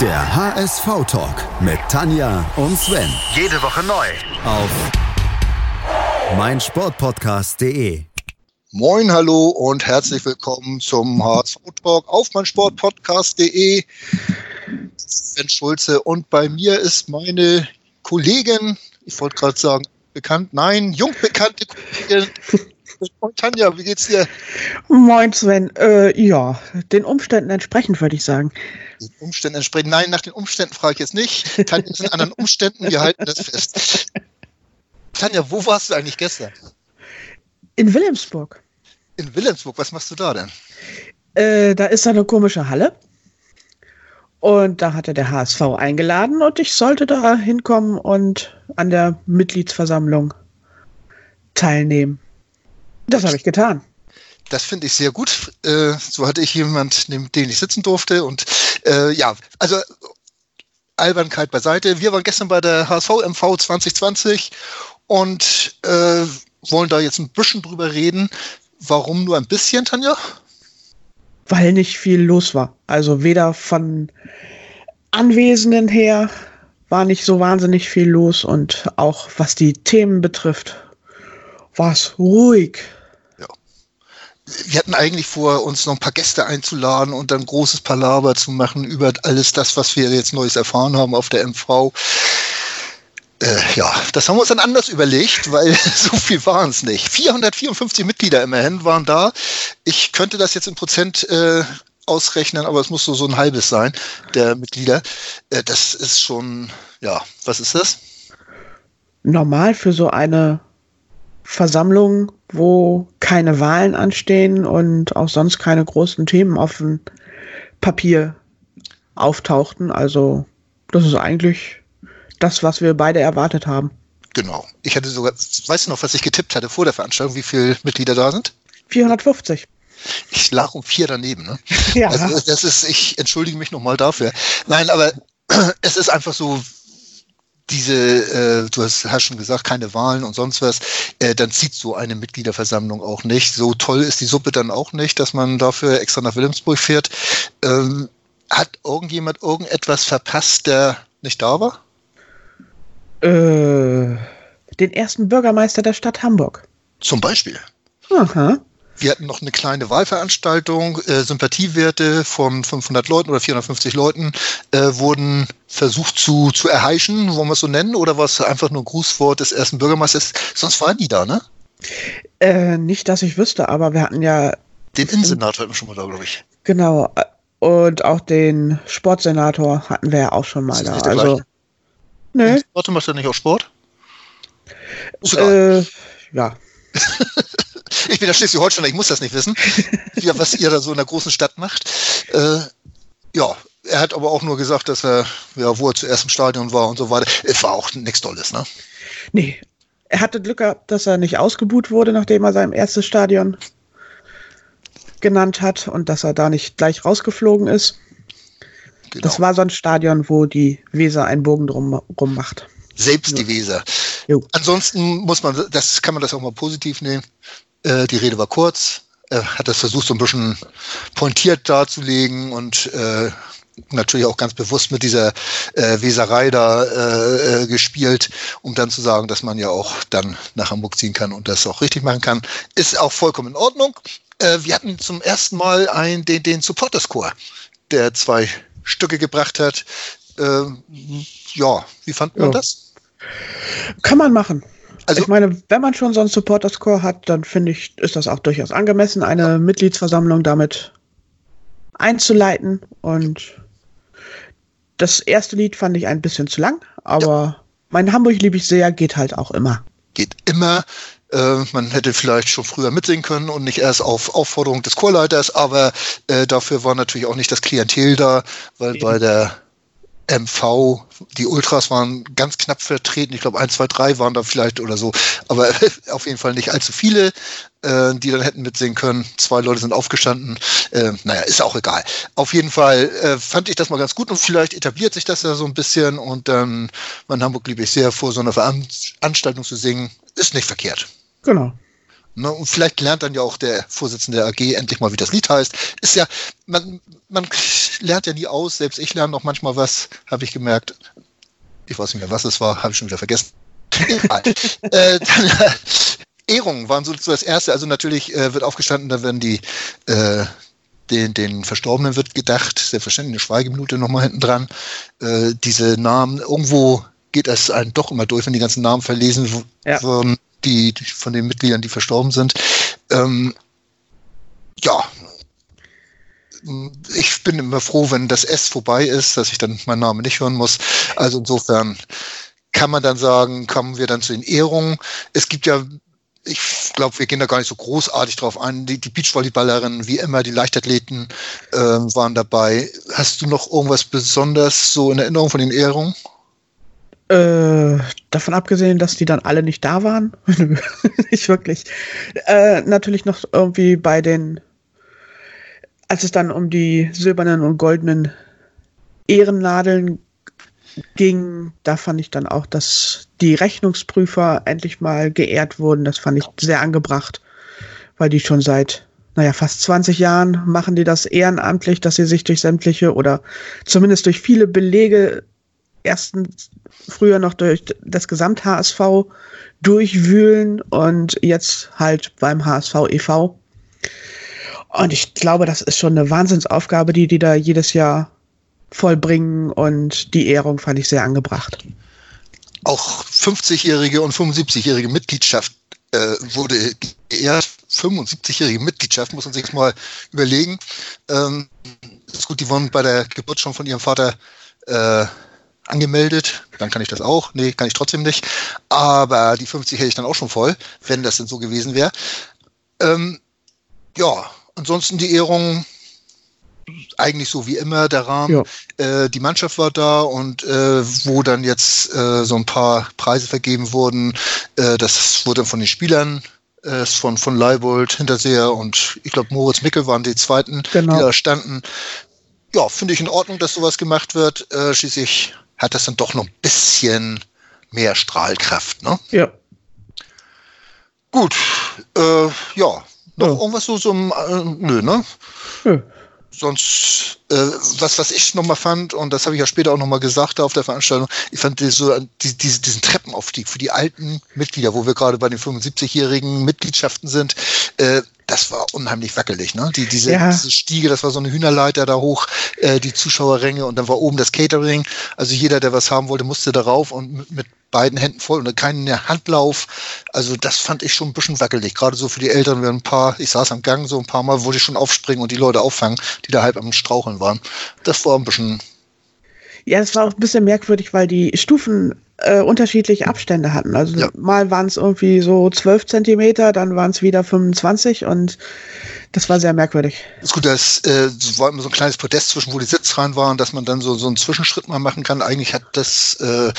Der HSV-Talk mit Tanja und Sven. Jede Woche neu. Auf meinsportpodcast.de. Moin, hallo und herzlich willkommen zum HSV-Talk auf meinsportpodcast.de. Sven Schulze und bei mir ist meine Kollegin, ich wollte gerade sagen, bekannt, nein, jungbekannte Kollegin. Moin Tanja, wie geht's dir? Moin Sven, äh, ja, den Umständen entsprechend würde ich sagen. Den Umständen entsprechend, nein, nach den Umständen frage ich jetzt nicht. Tanja ist in anderen Umständen, wir halten das fest. Tanja, wo warst du eigentlich gestern? In Wilhelmsburg. In Wilhelmsburg, was machst du da denn? Äh, da ist eine komische Halle. Und da hatte der HSV eingeladen und ich sollte da hinkommen und an der Mitgliedsversammlung teilnehmen. Das habe ich getan. Das finde ich sehr gut. Äh, so hatte ich jemanden, neben dem ich sitzen durfte. Und äh, ja, also Albernkeit beiseite. Wir waren gestern bei der HSV MV 2020 und äh, wollen da jetzt ein bisschen drüber reden. Warum nur ein bisschen, Tanja? Weil nicht viel los war. Also weder von Anwesenden her war nicht so wahnsinnig viel los und auch was die Themen betrifft, war es ruhig wir hatten eigentlich vor, uns noch ein paar Gäste einzuladen und dann großes Palaver zu machen über alles das, was wir jetzt Neues erfahren haben auf der MV. Äh, ja, das haben wir uns dann anders überlegt, weil so viel waren es nicht. 454 Mitglieder immerhin waren da. Ich könnte das jetzt in Prozent äh, ausrechnen, aber es muss so, so ein halbes sein, der Mitglieder. Äh, das ist schon, ja, was ist das? Normal für so eine Versammlung, wo keine Wahlen anstehen und auch sonst keine großen Themen auf dem Papier auftauchten. Also das ist eigentlich das, was wir beide erwartet haben. Genau. Ich hatte sogar, weißt du noch, was ich getippt hatte vor der Veranstaltung, wie viele Mitglieder da sind? 450. Ich lag um vier daneben. Ne? Ja. Also das ist, ich entschuldige mich nochmal dafür. Nein, aber es ist einfach so, diese, äh, du hast, hast schon gesagt, keine Wahlen und sonst was, äh, dann zieht so eine Mitgliederversammlung auch nicht. So toll ist die Suppe dann auch nicht, dass man dafür extra nach Wilhelmsburg fährt. Ähm, hat irgendjemand irgendetwas verpasst, der nicht da war? Äh, den ersten Bürgermeister der Stadt Hamburg. Zum Beispiel. Aha. Wir hatten noch eine kleine Wahlveranstaltung. Äh, Sympathiewerte von 500 Leuten oder 450 Leuten äh, wurden versucht zu, zu erheischen, wollen wir es so nennen, oder war es einfach nur ein Grußwort des ersten Bürgermeisters? Sonst waren die da, ne? Äh, nicht, dass ich wüsste, aber wir hatten ja. Den Innensenator hatten wir schon mal da, glaube ich. Genau. Und auch den Sportsenator hatten wir ja auch schon mal da. Also. Ne? Warte, macht er nicht auch Sport? Äh, ja. ich bin der Schleswig-Holsteiner, ich muss das nicht wissen, was ihr da so in der großen Stadt macht. Äh, ja, er hat aber auch nur gesagt, dass er, ja, wo er zuerst im Stadion war und so weiter. Es war auch nichts Tolles, ne? Nee. Er hatte Glück gehabt, dass er nicht ausgebuht wurde, nachdem er sein erstes Stadion genannt hat und dass er da nicht gleich rausgeflogen ist. Genau. Das war so ein Stadion, wo die Weser einen Bogen drum, rum macht. Selbst die Weser. Jo. Ansonsten muss man, das kann man das auch mal positiv nehmen. Äh, die Rede war kurz. Er hat das versucht, so ein bisschen pointiert darzulegen und äh, natürlich auch ganz bewusst mit dieser äh, Weserei da äh, äh, gespielt, um dann zu sagen, dass man ja auch dann nach Hamburg ziehen kann und das auch richtig machen kann. Ist auch vollkommen in Ordnung. Äh, wir hatten zum ersten Mal ein, den, den Supporters-Chor, der zwei Stücke gebracht hat. Äh, ja, wie fand man ja. das? Kann man machen. Also, ich meine, wenn man schon so einen Supporter-Score hat, dann finde ich, ist das auch durchaus angemessen, eine ja. Mitgliedsversammlung damit einzuleiten. Und das erste Lied fand ich ein bisschen zu lang, aber ja. mein Hamburg liebe ich sehr, geht halt auch immer. Geht immer. Äh, man hätte vielleicht schon früher mitsingen können und nicht erst auf Aufforderung des Chorleiters, aber äh, dafür war natürlich auch nicht das Klientel da, weil Eben. bei der MV, die Ultras waren ganz knapp vertreten. Ich glaube, 1, 2, 3 waren da vielleicht oder so. Aber auf jeden Fall nicht allzu viele, äh, die dann hätten mitsehen können. Zwei Leute sind aufgestanden. Äh, naja, ist auch egal. Auf jeden Fall äh, fand ich das mal ganz gut und vielleicht etabliert sich das ja so ein bisschen. Und dann, ähm, in Hamburg liebe ich sehr, vor so einer Veranstaltung zu singen, ist nicht verkehrt. Genau. Ne? Und vielleicht lernt dann ja auch der Vorsitzende der AG endlich mal, wie das Lied heißt. Ist ja, man, man lernt ja nie aus, selbst ich lerne noch manchmal was, habe ich gemerkt. Ich weiß nicht mehr, was es war, habe ich schon wieder vergessen. äh, dann, Ehrungen waren so, so das Erste. Also natürlich äh, wird aufgestanden, da werden die äh, den, den Verstorbenen wird gedacht, selbstverständlich eine Schweigeminute nochmal hinten dran. Äh, diese Namen, irgendwo geht das einen doch immer durch, wenn die ganzen Namen verlesen ja. wurden, die, die, von den Mitgliedern, die verstorben sind. Ähm, ja, ich bin immer froh, wenn das S vorbei ist, dass ich dann meinen Namen nicht hören muss. Also insofern kann man dann sagen, kommen wir dann zu den Ehrungen. Es gibt ja ich glaube, wir gehen da gar nicht so großartig drauf ein. Die, die Beachvolleyballerinnen, wie immer, die Leichtathleten äh, waren dabei. Hast du noch irgendwas besonders so in Erinnerung von den Ehrungen? Äh, davon abgesehen, dass die dann alle nicht da waren. nicht wirklich. Äh, natürlich noch irgendwie bei den, als es dann um die silbernen und goldenen Ehrennadeln ging, da fand ich dann auch, dass die Rechnungsprüfer endlich mal geehrt wurden. Das fand ich sehr angebracht, weil die schon seit, naja, fast 20 Jahren machen die das ehrenamtlich, dass sie sich durch sämtliche oder zumindest durch viele Belege erstens früher noch durch das Gesamt-HSV durchwühlen und jetzt halt beim HSV e.V. Und ich glaube, das ist schon eine Wahnsinnsaufgabe, die die da jedes Jahr vollbringen und die Ehrung fand ich sehr angebracht. Auch 50-jährige und 75-jährige Mitgliedschaft äh, wurde geehrt. 75-jährige Mitgliedschaft, muss man sich mal überlegen. Ähm, ist gut, die wurden bei der Geburt schon von ihrem Vater äh, angemeldet. Dann kann ich das auch. Nee, kann ich trotzdem nicht. Aber die 50 hätte ich dann auch schon voll, wenn das denn so gewesen wäre. Ähm, ja, ansonsten die Ehrung eigentlich so wie immer der Rahmen. Ja. Äh, die Mannschaft war da und äh, wo dann jetzt äh, so ein paar Preise vergeben wurden, äh, das wurde von den Spielern äh, von, von Leibold, Hinterseher und ich glaube Moritz Mickel waren die zweiten, genau. die da standen. Ja, finde ich in Ordnung, dass sowas gemacht wird. Äh, schließlich hat das dann doch noch ein bisschen mehr Strahlkraft. Ne? Ja. Gut, äh, ja. Noch ja. irgendwas so, so äh, nö, ne? Ja sonst, äh, was, was ich nochmal fand, und das habe ich ja später auch nochmal gesagt auf der Veranstaltung, ich fand die, so die, die, diesen Treppenaufstieg für die alten Mitglieder, wo wir gerade bei den 75-jährigen Mitgliedschaften sind, äh, das war unheimlich wackelig, ne? Die, diese, ja. diese Stiege, das war so eine Hühnerleiter da hoch, äh, die Zuschauerränge und dann war oben das Catering. Also jeder, der was haben wollte, musste darauf und mit, beiden Händen voll und keinen Handlauf. Also das fand ich schon ein bisschen wackelig. Gerade so für die Eltern, wir ein paar, ich saß am Gang so ein paar Mal, wollte ich schon aufspringen und die Leute auffangen, die da halb am Straucheln waren. Das war ein bisschen. Ja, das war auch ein bisschen merkwürdig, weil die Stufen äh, unterschiedliche Abstände hatten. Also ja. mal waren es irgendwie so 12 Zentimeter, dann waren es wieder 25 und das war sehr merkwürdig. Ist gut, das äh, war immer so ein kleines Podest zwischen, wo die Sitzreihen waren, dass man dann so, so einen Zwischenschritt mal machen kann. Eigentlich hat das, äh,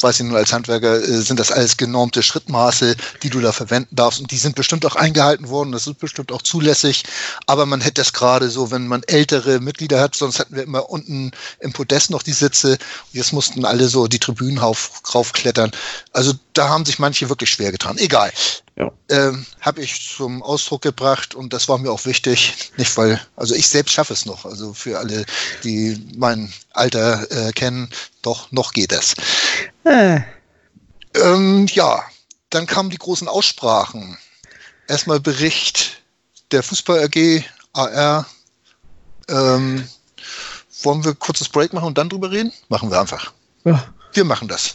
weiß ich nur als Handwerker, äh, sind das alles genormte Schrittmaße, die du da verwenden darfst. Und die sind bestimmt auch eingehalten worden. Das ist bestimmt auch zulässig. Aber man hätte das gerade so, wenn man ältere Mitglieder hat, sonst hatten wir immer unten im Podest noch die Sitze. Jetzt mussten alle so die Tribünen rauf, raufklettern. Also da haben sich manche wirklich schwer getan. Egal. Ja. Ähm, Habe ich zum Ausdruck gebracht und das war mir auch wichtig. Nicht weil, also ich selbst schaffe es noch. Also für alle, die mein Alter äh, kennen, doch noch geht es. Äh. Ähm, ja, dann kamen die großen Aussprachen. Erstmal Bericht der Fußball AG, AR. Ähm, wollen wir kurzes Break machen und dann drüber reden? Machen wir einfach. Ja. Wir machen das.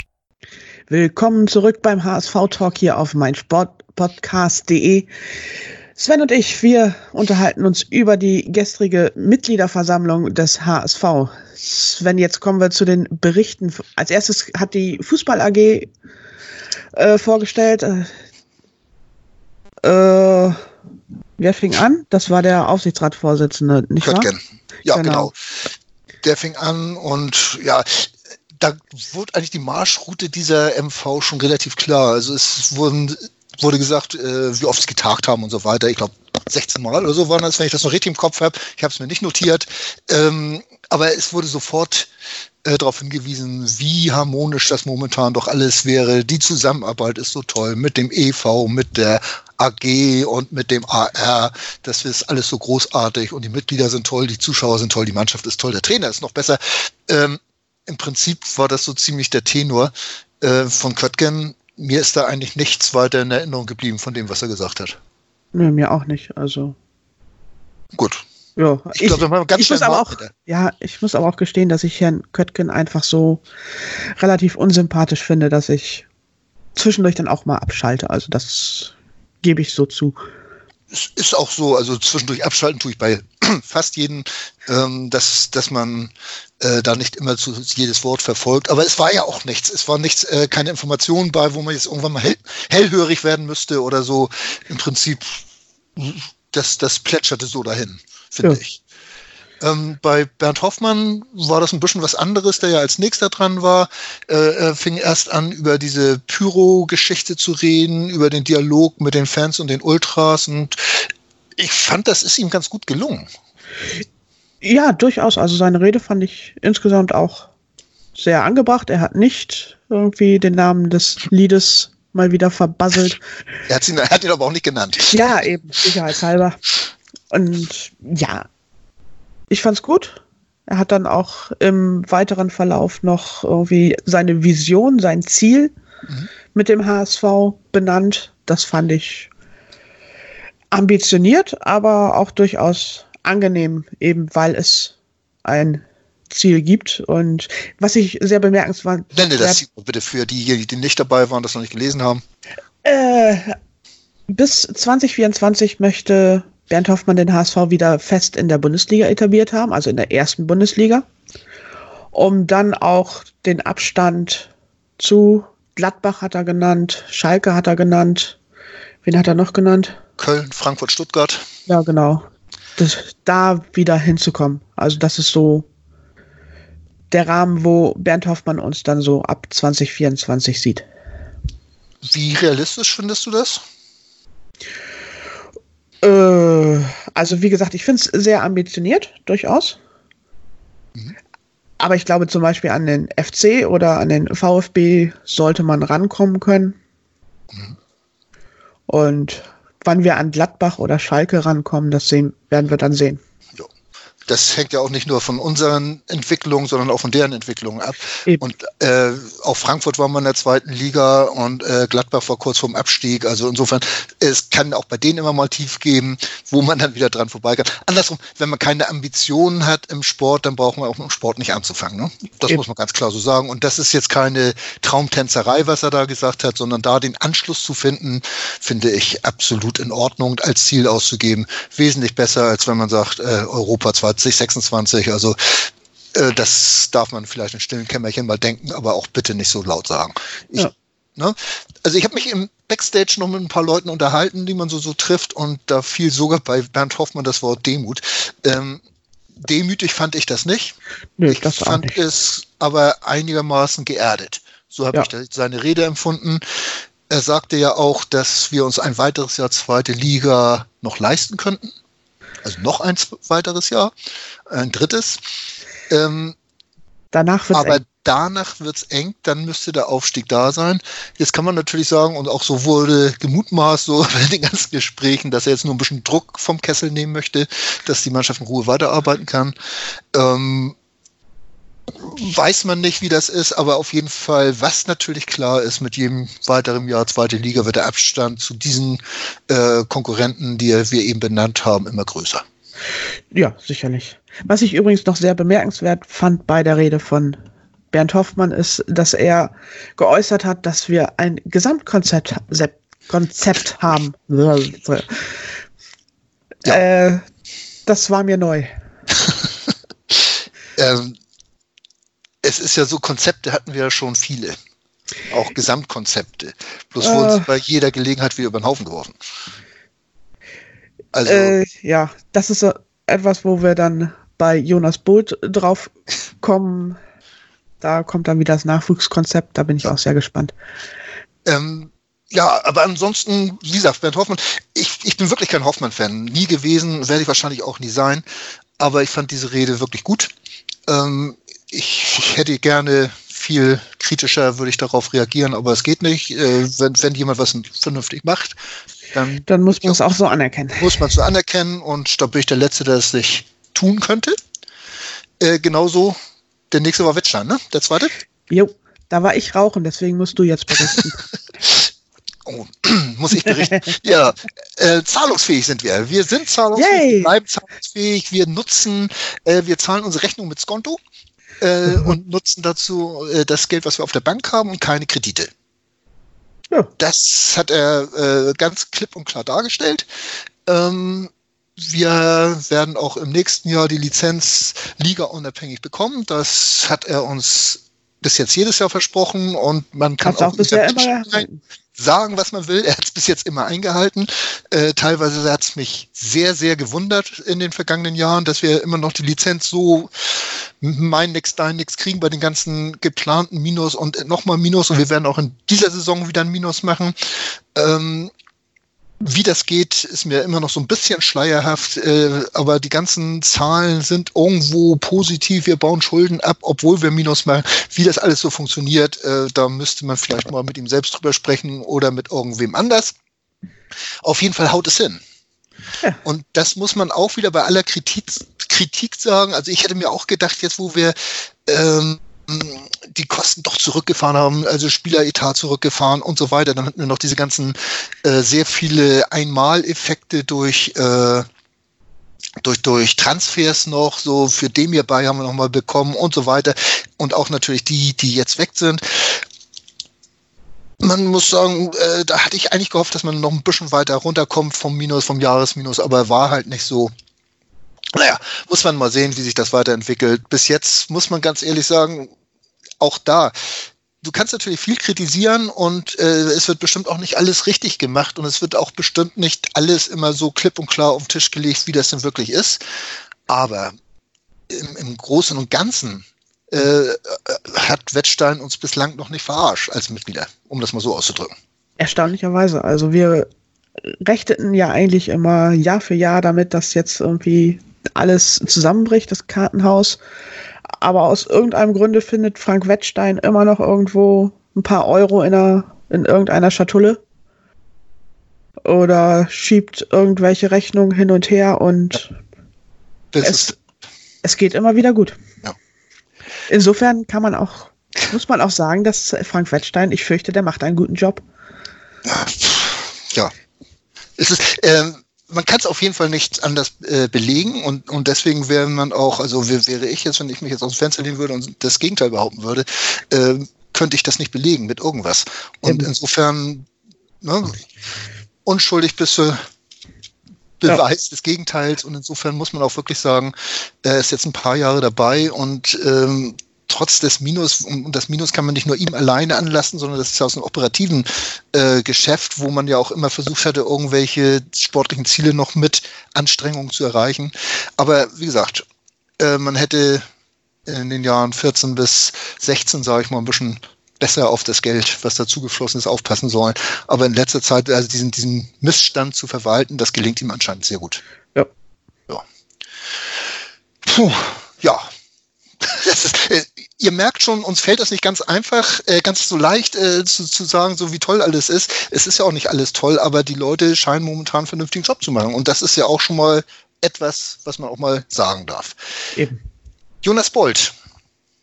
Willkommen zurück beim HSV Talk hier auf meinsportpodcast.de. Sven und ich, wir unterhalten uns über die gestrige Mitgliederversammlung des HSV. Sven, jetzt kommen wir zu den Berichten. Als erstes hat die Fußball AG äh, vorgestellt. Äh, wer fing an? Das war der Aufsichtsratsvorsitzende, nicht wahr? Ja, genau. genau. Der fing an und ja, da wurde eigentlich die Marschroute dieser MV schon relativ klar. Also es wurden, wurde gesagt, äh, wie oft sie getagt haben und so weiter. Ich glaube, 16 Mal oder so waren das, wenn ich das noch richtig im Kopf habe. Ich habe es mir nicht notiert. Ähm, aber es wurde sofort äh, darauf hingewiesen, wie harmonisch das momentan doch alles wäre. Die Zusammenarbeit ist so toll mit dem EV, mit der AG und mit dem AR. Das ist alles so großartig und die Mitglieder sind toll, die Zuschauer sind toll, die Mannschaft ist toll, der Trainer ist noch besser. Ähm, Im Prinzip war das so ziemlich der Tenor äh, von Köttgen. Mir ist da eigentlich nichts weiter in Erinnerung geblieben von dem, was er gesagt hat. Nee, mir auch nicht. Also. Gut. Ja, ich, ich, glaub, ich muss aber auch, ja, ich muss aber auch gestehen, dass ich Herrn Köttgen einfach so relativ unsympathisch finde, dass ich zwischendurch dann auch mal abschalte. Also das gebe ich so zu. Es ist auch so, also zwischendurch abschalten tue ich bei fast jedem, ähm, dass, dass man äh, da nicht immer zu jedes Wort verfolgt. Aber es war ja auch nichts. Es war nichts, äh, keine Informationen bei, wo man jetzt irgendwann mal hell, hellhörig werden müsste oder so. Im Prinzip, das, das plätscherte so dahin, finde ja. ich. Ähm, bei Bernd Hoffmann war das ein bisschen was anderes, der ja als nächster dran war. Äh, er fing erst an, über diese Pyro-Geschichte zu reden, über den Dialog mit den Fans und den Ultras. Und ich fand, das ist ihm ganz gut gelungen. Ja, durchaus. Also seine Rede fand ich insgesamt auch sehr angebracht. Er hat nicht irgendwie den Namen des Liedes mal wieder verbasselt. Er hat ihn, er hat ihn aber auch nicht genannt. Ja, eben, sicherheitshalber. Und ja, ich fand's gut. Er hat dann auch im weiteren Verlauf noch irgendwie seine Vision, sein Ziel mhm. mit dem HSV benannt. Das fand ich ambitioniert, aber auch durchaus angenehm, eben weil es ein Ziel gibt. Und was ich sehr bemerkenswert Nenne das Ziel bitte für diejenigen, die nicht dabei waren, das noch nicht gelesen haben. Äh, bis 2024 möchte Bernd Hoffmann den HSV wieder fest in der Bundesliga etabliert haben, also in der ersten Bundesliga, um dann auch den Abstand zu Gladbach hat er genannt, Schalke hat er genannt, wen hat er noch genannt? Köln, Frankfurt, Stuttgart. Ja, genau. Das, da wieder hinzukommen. Also das ist so der Rahmen, wo Bernd Hoffmann uns dann so ab 2024 sieht. Wie realistisch findest du das? Äh, also wie gesagt, ich finde es sehr ambitioniert, durchaus. Mhm. Aber ich glaube zum Beispiel an den FC oder an den VfB sollte man rankommen können. Mhm. Und wann wir an Gladbach oder Schalke rankommen, das sehen, werden wir dann sehen das hängt ja auch nicht nur von unseren Entwicklungen, sondern auch von deren Entwicklungen ab. Eben. Und äh, auch Frankfurt war mal in der zweiten Liga und äh, Gladbach war kurz vorm Abstieg. Also insofern, es kann auch bei denen immer mal tief geben, wo man dann wieder dran vorbei kann. Andersrum, wenn man keine Ambitionen hat im Sport, dann braucht man auch im Sport nicht anzufangen. Ne? Das Eben. muss man ganz klar so sagen. Und das ist jetzt keine Traumtänzerei, was er da gesagt hat, sondern da den Anschluss zu finden, finde ich absolut in Ordnung, als Ziel auszugeben. Wesentlich besser, als wenn man sagt, äh, Europa 20 26. Also äh, das darf man vielleicht in stillen Kämmerchen mal denken, aber auch bitte nicht so laut sagen. Ich, ja. ne? Also ich habe mich im Backstage noch mit ein paar Leuten unterhalten, die man so, so trifft und da fiel sogar bei Bernd Hoffmann das Wort Demut. Ähm, demütig fand ich das nicht. Nee, ich das fand nicht. es aber einigermaßen geerdet. So habe ja. ich seine Rede empfunden. Er sagte ja auch, dass wir uns ein weiteres Jahr zweite Liga noch leisten könnten also noch ein weiteres Jahr, ein drittes. Ähm, danach wird's aber eng. danach wird es eng, dann müsste der Aufstieg da sein. Jetzt kann man natürlich sagen, und auch so wurde gemutmaßt, so bei den ganzen Gesprächen, dass er jetzt nur ein bisschen Druck vom Kessel nehmen möchte, dass die Mannschaft in Ruhe weiterarbeiten kann. Ähm, weiß man nicht, wie das ist, aber auf jeden Fall, was natürlich klar ist, mit jedem weiteren Jahr zweite Liga wird der Abstand zu diesen äh, Konkurrenten, die wir eben benannt haben, immer größer. Ja, sicherlich. Was ich übrigens noch sehr bemerkenswert fand bei der Rede von Bernd Hoffmann ist, dass er geäußert hat, dass wir ein Gesamtkonzept Konzept haben. Ja. Äh, das war mir neu. ähm, es ist ja so, Konzepte hatten wir ja schon viele. Auch Gesamtkonzepte. Bloß äh, wurden sie bei jeder Gelegenheit wieder über den Haufen geworfen. Also, äh, ja, das ist etwas, wo wir dann bei Jonas Bolt drauf kommen. Da kommt dann wieder das Nachwuchskonzept. Da bin ich ja. auch sehr gespannt. Ähm, ja, aber ansonsten, wie gesagt, Bernd Hoffmann, ich, ich bin wirklich kein Hoffmann-Fan. Nie gewesen, werde ich wahrscheinlich auch nie sein. Aber ich fand diese Rede wirklich gut. Ähm, ich, hätte gerne viel kritischer würde ich darauf reagieren, aber es geht nicht. Äh, wenn, wenn jemand was vernünftig macht, dann, dann muss man es auch so anerkennen. Muss man es so anerkennen und da bin ich der Letzte, der es nicht tun könnte. Äh, genauso, der nächste war Wettstein, ne? Der zweite? Jo, da war ich rauchen, deswegen musst du jetzt berichten. oh, muss ich berichten? ja, äh, zahlungsfähig sind wir. Wir sind zahlungsfähig, Yay. wir bleiben zahlungsfähig, wir nutzen, äh, wir zahlen unsere Rechnung mit Skonto äh, und nutzen dazu äh, das Geld, was wir auf der Bank haben und keine Kredite. Ja. Das hat er äh, ganz klipp und klar dargestellt. Ähm, wir werden auch im nächsten Jahr die Lizenz Liga unabhängig bekommen. Das hat er uns bis jetzt jedes Jahr versprochen und man kann Hat's auch, auch bisher immer sagen, was man will. Er hat es bis jetzt immer eingehalten. Äh, teilweise hat es mich sehr, sehr gewundert in den vergangenen Jahren, dass wir immer noch die Lizenz so mein nix, dein nix kriegen bei den ganzen geplanten Minus und nochmal Minus und wir werden auch in dieser Saison wieder ein Minus machen. Ähm, wie das geht, ist mir immer noch so ein bisschen schleierhaft, äh, aber die ganzen Zahlen sind irgendwo positiv. Wir bauen Schulden ab, obwohl wir Minus machen. Wie das alles so funktioniert, äh, da müsste man vielleicht mal mit ihm selbst drüber sprechen oder mit irgendwem anders. Auf jeden Fall haut es hin. Ja. Und das muss man auch wieder bei aller Kritik, Kritik sagen. Also ich hätte mir auch gedacht, jetzt wo wir ähm, die Kosten doch zurückgefahren haben, also Spieleretat zurückgefahren und so weiter. Dann hatten wir noch diese ganzen äh, sehr viele Einmaleffekte durch äh, durch, durch Transfers noch, so für den hierbei haben wir nochmal bekommen und so weiter. Und auch natürlich die, die jetzt weg sind. Man muss sagen, äh, da hatte ich eigentlich gehofft, dass man noch ein bisschen weiter runterkommt vom Minus, vom Jahresminus, aber war halt nicht so. Naja, muss man mal sehen, wie sich das weiterentwickelt. Bis jetzt muss man ganz ehrlich sagen, auch da, du kannst natürlich viel kritisieren und äh, es wird bestimmt auch nicht alles richtig gemacht und es wird auch bestimmt nicht alles immer so klipp und klar auf den Tisch gelegt, wie das denn wirklich ist. Aber im, im Großen und Ganzen äh, hat Wettstein uns bislang noch nicht verarscht als Mitglieder, um das mal so auszudrücken. Erstaunlicherweise. Also wir rechteten ja eigentlich immer Jahr für Jahr damit, dass jetzt irgendwie alles zusammenbricht, das Kartenhaus aber aus irgendeinem Grunde findet Frank Wettstein immer noch irgendwo ein paar Euro in, einer, in irgendeiner Schatulle. Oder schiebt irgendwelche Rechnungen hin und her und es, es, geht immer wieder gut. Ja. Insofern kann man auch, muss man auch sagen, dass Frank Wettstein, ich fürchte, der macht einen guten Job. Ja. Es ist, ähm, man kann es auf jeden Fall nicht anders äh, belegen und, und deswegen wäre man auch, also wäre ich jetzt, wenn ich mich jetzt aus dem Fenster lehnen würde und das Gegenteil behaupten würde, äh, könnte ich das nicht belegen mit irgendwas. Und Eben. insofern, ne, unschuldig bis zu Beweis ja. des Gegenteils und insofern muss man auch wirklich sagen, er ist jetzt ein paar Jahre dabei und ähm, trotz des Minus, und das Minus kann man nicht nur ihm alleine anlassen, sondern das ist ja aus einem operativen äh, Geschäft, wo man ja auch immer versucht hatte, irgendwelche sportlichen Ziele noch mit Anstrengungen zu erreichen. Aber wie gesagt, äh, man hätte in den Jahren 14 bis 16, sage ich mal, ein bisschen besser auf das Geld, was dazugeflossen ist, aufpassen sollen. Aber in letzter Zeit, also diesen, diesen Missstand zu verwalten, das gelingt ihm anscheinend sehr gut. Ja. Ja. Puh, ja, ist, äh, ihr merkt schon, uns fällt das nicht ganz einfach, äh, ganz so leicht äh, zu, zu sagen, so wie toll alles ist. Es ist ja auch nicht alles toll, aber die Leute scheinen momentan einen vernünftigen Job zu machen. Und das ist ja auch schon mal etwas, was man auch mal sagen darf. Eben. Jonas Bolt.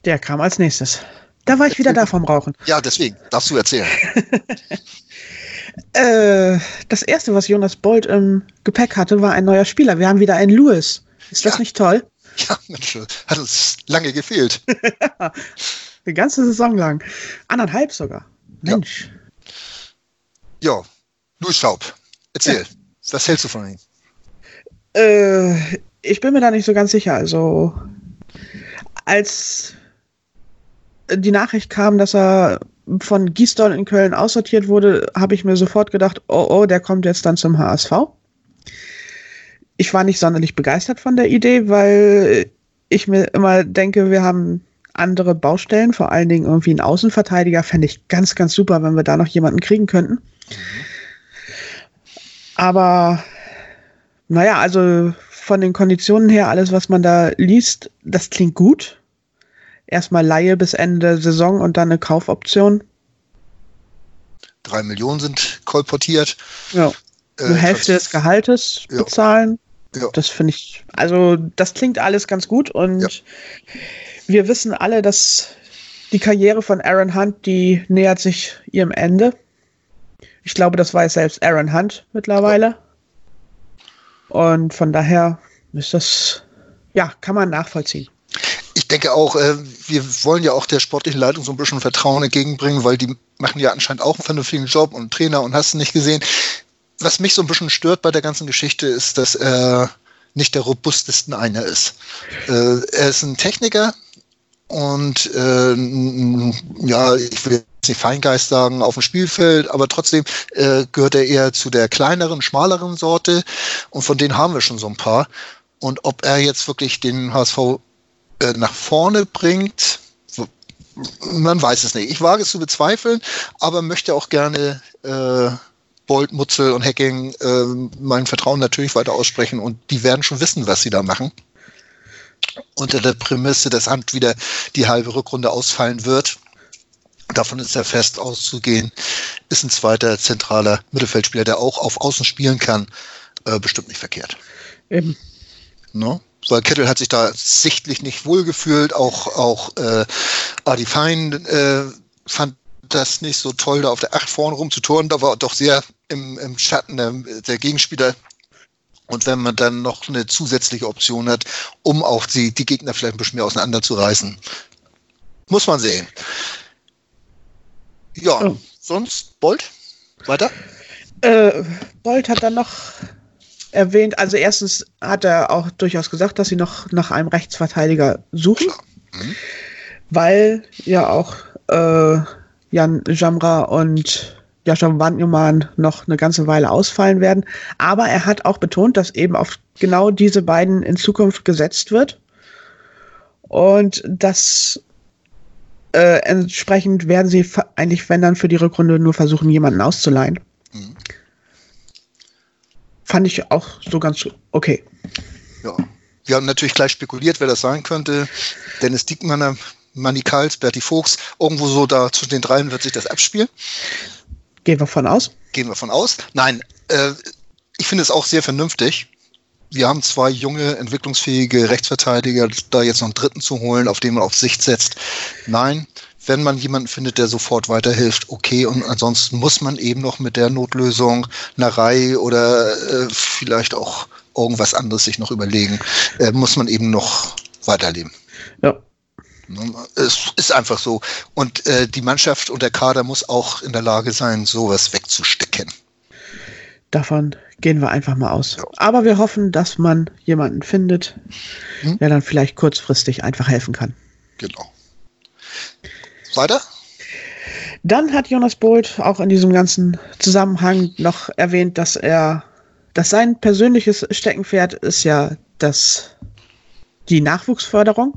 Der kam als nächstes. Da war ich wieder da vom Rauchen. Ja, deswegen. Darfst du erzählen. äh, das erste, was Jonas Bolt im Gepäck hatte, war ein neuer Spieler. Wir haben wieder einen Lewis. Ist das ja. nicht toll? Ja, Mensch, hat uns lange gefehlt. Die ganze Saison lang. Anderthalb sogar. Mensch. Ja, ja. Louis Schaub. Erzähl. Ja. Was hältst du von ihm? Äh, ich bin mir da nicht so ganz sicher. Also, als die Nachricht kam, dass er von Gießdorn in Köln aussortiert wurde, habe ich mir sofort gedacht, oh, oh, der kommt jetzt dann zum HSV. Ich war nicht sonderlich begeistert von der Idee, weil ich mir immer denke, wir haben andere Baustellen, vor allen Dingen irgendwie einen Außenverteidiger, fände ich ganz, ganz super, wenn wir da noch jemanden kriegen könnten. Aber naja, also von den Konditionen her, alles, was man da liest, das klingt gut. Erstmal Laie bis Ende Saison und dann eine Kaufoption. Drei Millionen sind kolportiert. Ja. Eine äh, Hälfte des Gehaltes bezahlen. Ja. Das finde ich, also das klingt alles ganz gut und ja. wir wissen alle, dass die Karriere von Aaron Hunt, die nähert sich ihrem Ende. Ich glaube, das weiß selbst Aaron Hunt mittlerweile. Und von daher ist das, ja, kann man nachvollziehen. Ich denke auch, äh, wir wollen ja auch der sportlichen Leitung so ein bisschen Vertrauen entgegenbringen, weil die machen ja anscheinend auch einen vernünftigen Job und Trainer und hast du nicht gesehen. Was mich so ein bisschen stört bei der ganzen Geschichte ist, dass er nicht der robustesten einer ist. Äh, er ist ein Techniker und äh, ja, ich will jetzt nicht Feingeist sagen, auf dem Spielfeld, aber trotzdem äh, gehört er eher zu der kleineren, schmaleren Sorte und von denen haben wir schon so ein paar. Und ob er jetzt wirklich den HSV nach vorne bringt, man weiß es nicht. Ich wage es zu bezweifeln, aber möchte auch gerne äh, Bolt, Mutzel und Hacking äh, mein Vertrauen natürlich weiter aussprechen und die werden schon wissen, was sie da machen. Unter der Prämisse, dass Hand wieder die halbe Rückrunde ausfallen wird, davon ist er fest auszugehen, ist ein zweiter zentraler Mittelfeldspieler, der auch auf Außen spielen kann, äh, bestimmt nicht verkehrt. Eben. No? Weil Kittel hat sich da sichtlich nicht wohlgefühlt, auch, auch äh, Adi Fein äh, fand das nicht so toll, da auf der Acht vorne rumzuturnen, da war doch sehr im, im Schatten der, der Gegenspieler und wenn man dann noch eine zusätzliche Option hat, um auch die, die Gegner vielleicht ein bisschen mehr auseinanderzureißen, muss man sehen. Ja, oh. sonst Bolt? Weiter? Äh, Bolt hat dann noch erwähnt, also erstens hat er auch durchaus gesagt, dass sie noch nach einem Rechtsverteidiger suchen, mhm. weil ja auch äh, Jan Jamra und Jascha Wandnumann noch eine ganze Weile ausfallen werden. Aber er hat auch betont, dass eben auf genau diese beiden in Zukunft gesetzt wird. Und das äh, entsprechend werden sie eigentlich, wenn dann für die Rückrunde nur versuchen, jemanden auszuleihen. Mhm. Fand ich auch so ganz okay. Ja. Wir haben natürlich gleich spekuliert, wer das sein könnte. Dennis Diekmanner, Manny Kals, Berti Fuchs, irgendwo so da zwischen den dreien wird sich das abspielen. Gehen wir von aus? Gehen wir von aus. Nein, äh, ich finde es auch sehr vernünftig. Wir haben zwei junge, entwicklungsfähige Rechtsverteidiger, da jetzt noch einen dritten zu holen, auf den man auf Sicht setzt. Nein, wenn man jemanden findet, der sofort weiterhilft, okay. Und ansonsten muss man eben noch mit der Notlösung eine Reihe oder äh, vielleicht auch irgendwas anderes sich noch überlegen. Äh, muss man eben noch weiterleben. Ja. Ne, es ist einfach so. Und äh, die Mannschaft und der Kader muss auch in der Lage sein, sowas wegzustecken. Davon gehen wir einfach mal aus. Ja. Aber wir hoffen, dass man jemanden findet, hm? der dann vielleicht kurzfristig einfach helfen kann. Genau. Weiter? Dann hat Jonas Bolt auch in diesem ganzen Zusammenhang noch erwähnt, dass er, dass sein persönliches Steckenpferd ist ja das, die Nachwuchsförderung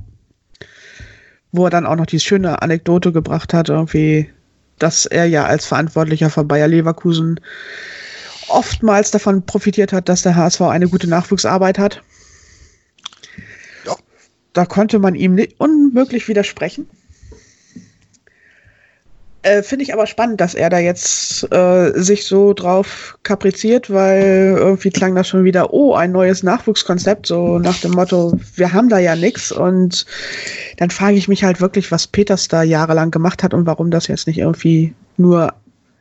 wo er dann auch noch die schöne Anekdote gebracht hat, irgendwie, dass er ja als Verantwortlicher von Bayer Leverkusen oftmals davon profitiert hat, dass der HSV eine gute Nachwuchsarbeit hat. Ja. Da konnte man ihm unmöglich widersprechen. Äh, Finde ich aber spannend, dass er da jetzt äh, sich so drauf kapriziert, weil irgendwie klang das schon wieder, oh, ein neues Nachwuchskonzept, so nach dem Motto, wir haben da ja nichts und dann frage ich mich halt wirklich, was Peters da jahrelang gemacht hat und warum das jetzt nicht irgendwie nur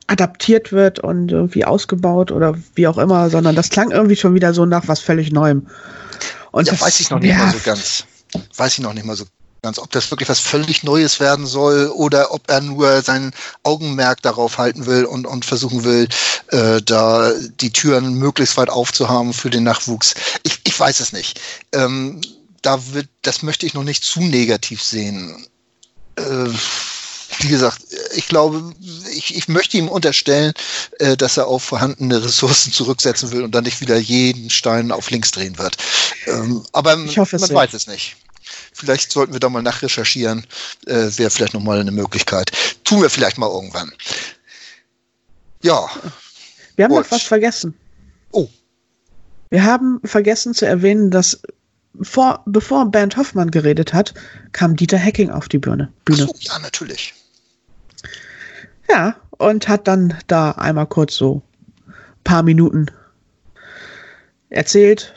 adaptiert wird und irgendwie ausgebaut oder wie auch immer, sondern das klang irgendwie schon wieder so nach was völlig Neuem. Und ja, das, weiß ich noch nicht ja, mal so ganz. Weiß ich noch nicht mal so ganz, ob das wirklich was völlig Neues werden soll oder ob er nur sein Augenmerk darauf halten will und, und versuchen will, äh, da die Türen möglichst weit aufzuhaben für den Nachwuchs. Ich, ich weiß es nicht. Ähm, da wird, das möchte ich noch nicht zu negativ sehen. Äh, wie gesagt, ich glaube, ich, ich möchte ihm unterstellen, äh, dass er auf vorhandene Ressourcen zurücksetzen will und dann nicht wieder jeden Stein auf links drehen wird. Ähm, aber ich hoffe, man weiß es nicht. Vielleicht sollten wir da mal nachrecherchieren. Äh, Wäre vielleicht nochmal eine Möglichkeit. Tun wir vielleicht mal irgendwann. Ja. Wir haben Gut. noch was vergessen. Oh. Wir haben vergessen zu erwähnen, dass vor, bevor Bernd Hoffmann geredet hat, kam Dieter Hecking auf die Bühne. Bühne. So, ja, natürlich. Ja, und hat dann da einmal kurz so ein paar Minuten erzählt.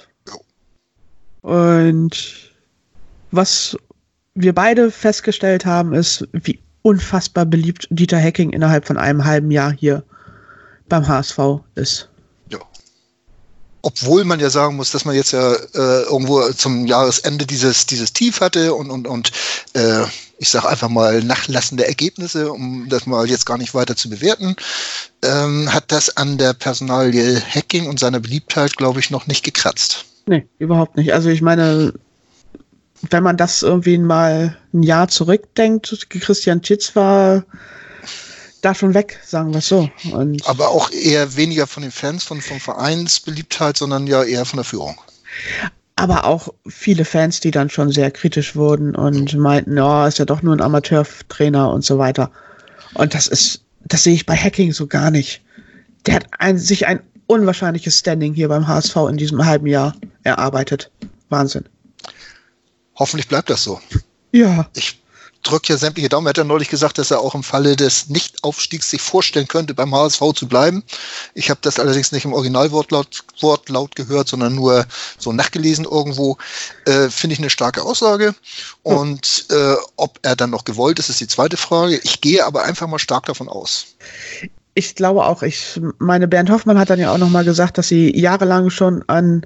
Und was wir beide festgestellt haben, ist, wie unfassbar beliebt Dieter Hecking innerhalb von einem halben Jahr hier beim HSV ist. Ja. Obwohl man ja sagen muss, dass man jetzt ja äh, irgendwo zum Jahresende dieses, dieses Tief hatte und, und, und äh, ich sage einfach mal nachlassende Ergebnisse, um das mal jetzt gar nicht weiter zu bewerten, ähm, hat das an der Personalie Hacking und seiner Beliebtheit, glaube ich, noch nicht gekratzt. Nee, überhaupt nicht. Also ich meine, wenn man das irgendwie mal ein Jahr zurückdenkt, Christian Titz war da schon weg, sagen wir es so. Und Aber auch eher weniger von den Fans, von, von Vereinsbeliebtheit, sondern ja eher von der Führung. Aber auch viele Fans, die dann schon sehr kritisch wurden und meinten, ja, oh, ist ja doch nur ein Amateurtrainer und so weiter. Und das ist, das sehe ich bei Hacking so gar nicht. Der hat ein, sich ein unwahrscheinliches Standing hier beim HSV in diesem halben Jahr erarbeitet. Wahnsinn. Hoffentlich bleibt das so. Ja. Ich drücke ja sämtliche Daumen. Er hat ja neulich gesagt, dass er auch im Falle des Nichtaufstiegs sich vorstellen könnte, beim HSV zu bleiben. Ich habe das allerdings nicht im Originalwortlaut Wortlaut gehört, sondern nur so nachgelesen irgendwo. Äh, Finde ich eine starke Aussage. Und äh, ob er dann noch gewollt ist, ist die zweite Frage. Ich gehe aber einfach mal stark davon aus. Ich glaube auch. Ich meine, Bernd Hoffmann hat dann ja auch noch mal gesagt, dass sie jahrelang schon an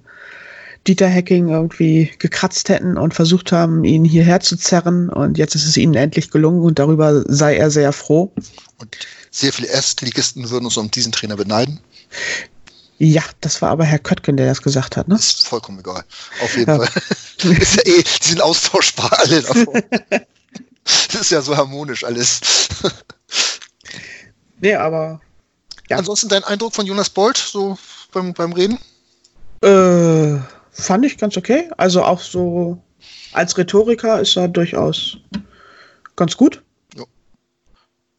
Dieter Hacking irgendwie gekratzt hätten und versucht haben, ihn hierher zu zerren. Und jetzt ist es ihnen endlich gelungen und darüber sei er sehr froh. Und sehr viele Erstligisten würden uns um diesen Trainer beneiden. Ja, das war aber Herr Köttgen, der das gesagt hat, ne? Das ist vollkommen egal. Auf jeden ja. Fall. ist ja eh, die sind austauschbar alle davon. das ist ja so harmonisch alles. nee, aber. Ja. Ansonsten dein Eindruck von Jonas Bolt, so beim, beim Reden? Äh fand ich ganz okay. Also auch so als Rhetoriker ist er durchaus ganz gut. Jo.